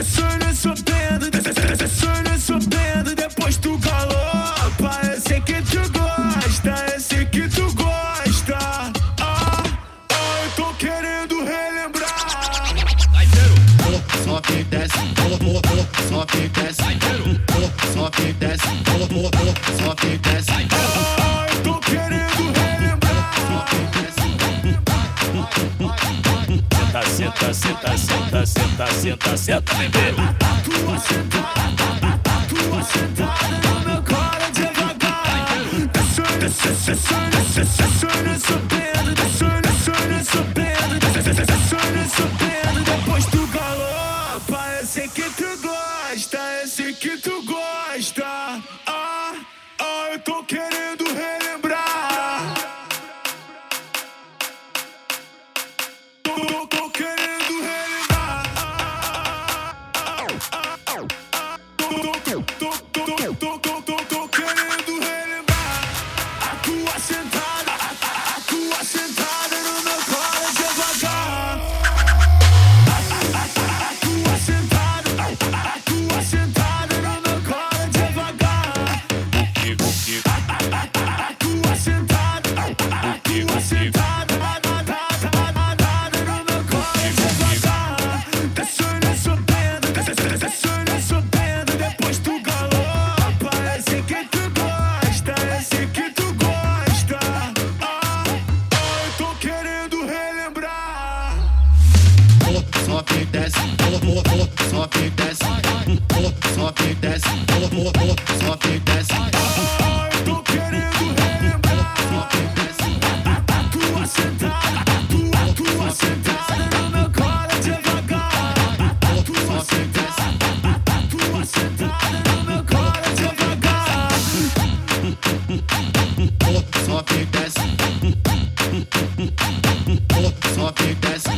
Pressiona sua pele, pressiona depois do galopa. Eu que tu gosta, eu que tu gosta. Ah, ah, eu tô querendo relembrar. Só quem desce, só quem desce, só quem desce, só quem desce. Senta, senta, bebê. Tua sentada, tua sentada no meu colo devagar. Descendo, descendo, descendo, subindo, descendo, descendo, subindo, descendo, subindo. Depois tu galopa, eu sei que tu gosta, eu sei que tu gosta. Tô, tô, só desce, pulou, só sobe desce, só quem desce, pulou, pulou, pulou, sobe desce. Tô querendo relembrar, sobe desce, a tua sentada, a tua sentada no meu colo devagar, a tua sentada, a tua sentada no meu colo devagar. Pulou, sobe desce, pulou, desce.